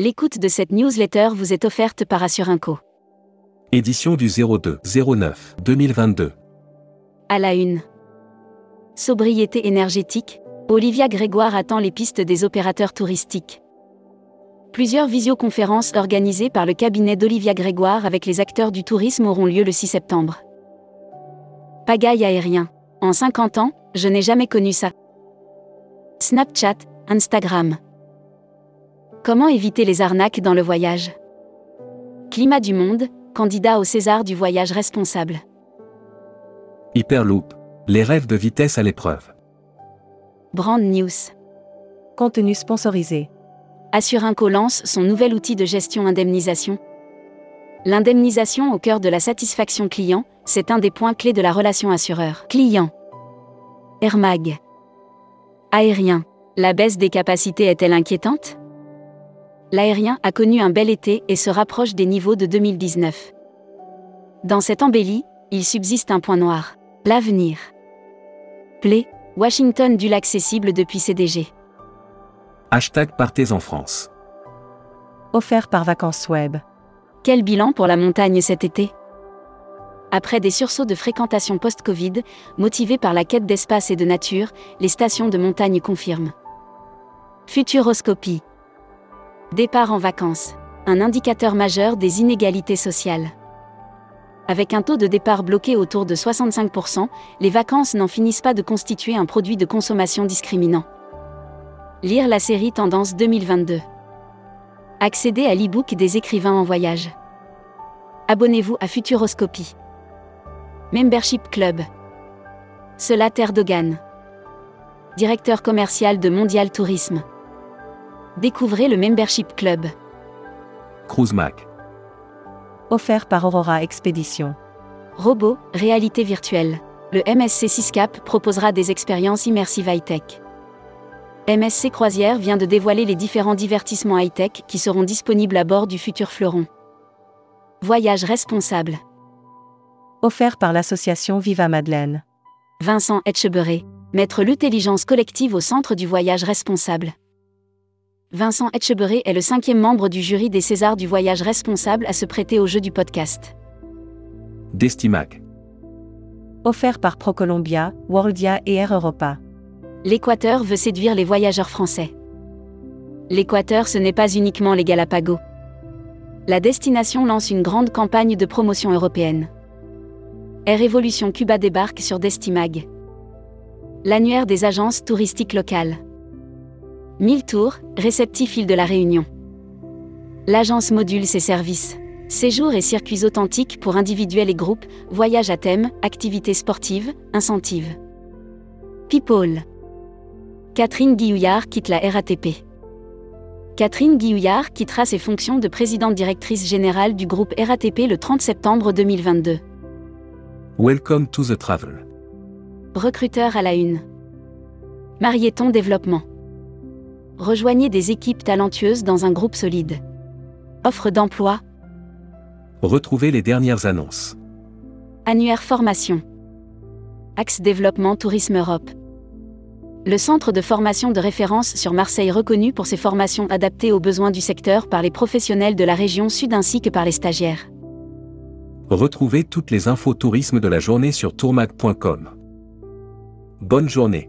L'écoute de cette newsletter vous est offerte par Assurinco. Édition du 02 09 2022. À la une. Sobriété énergétique, Olivia Grégoire attend les pistes des opérateurs touristiques. Plusieurs visioconférences organisées par le cabinet d'Olivia Grégoire avec les acteurs du tourisme auront lieu le 6 septembre. Pagaille aérien. En 50 ans, je n'ai jamais connu ça. Snapchat, Instagram. Comment éviter les arnaques dans le voyage? Climat du monde, candidat au César du voyage responsable. Hyperloop. Les rêves de vitesse à l'épreuve. Brand News. Contenu sponsorisé. Assurinco lance son nouvel outil de gestion indemnisation. L'indemnisation au cœur de la satisfaction client, c'est un des points clés de la relation assureur-client. Air Mag. Aérien. La baisse des capacités est-elle inquiétante? L'aérien a connu un bel été et se rapproche des niveaux de 2019. Dans cette embellie, il subsiste un point noir. L'avenir. Play, Washington du l'accessible depuis CDG. Hashtag Partez en France. Offert par Vacances Web. Quel bilan pour la montagne cet été? Après des sursauts de fréquentation post-Covid, motivés par la quête d'espace et de nature, les stations de montagne confirment. Futuroscopie. Départ en vacances. Un indicateur majeur des inégalités sociales. Avec un taux de départ bloqué autour de 65%, les vacances n'en finissent pas de constituer un produit de consommation discriminant. Lire la série Tendance 2022. Accéder à l'e-book des écrivains en voyage. Abonnez-vous à Futuroscopie. Membership Club. Cela Erdogan. Directeur commercial de Mondial Tourisme. Découvrez le Membership Club. Cruise Mac. Offert par Aurora Expédition. Robot, réalité virtuelle. Le MSC 6CAP proposera des expériences immersives high-tech. MSC Croisière vient de dévoiler les différents divertissements high-tech qui seront disponibles à bord du futur Fleuron. Voyage responsable. Offert par l'association Viva Madeleine. Vincent Etcheberry, mettre l'intelligence collective au centre du voyage responsable. Vincent Etcheberry est le cinquième membre du jury des Césars du voyage responsable à se prêter au jeu du podcast. Destimac. Offert par ProColombia, Worldia et Air Europa. L'Équateur veut séduire les voyageurs français. L'Équateur, ce n'est pas uniquement les Galapagos. La destination lance une grande campagne de promotion européenne. Air Evolution Cuba débarque sur Destimag. L'annuaire des agences touristiques locales. 1000 tours, réceptif île de la Réunion. L'agence module ses services. Séjours et circuits authentiques pour individuels et groupes, voyages à thème, activités sportives, incentives. People. Catherine Guillouillard quitte la RATP. Catherine Guillouillard quittera ses fonctions de présidente directrice générale du groupe RATP le 30 septembre 2022. Welcome to the travel. Recruteur à la une. Marieton Développement. Rejoignez des équipes talentueuses dans un groupe solide. Offre d'emploi. Retrouvez les dernières annonces. Annuaire formation. Axe développement Tourisme Europe. Le centre de formation de référence sur Marseille reconnu pour ses formations adaptées aux besoins du secteur par les professionnels de la région sud ainsi que par les stagiaires. Retrouvez toutes les infos tourisme de la journée sur tourmag.com. Bonne journée.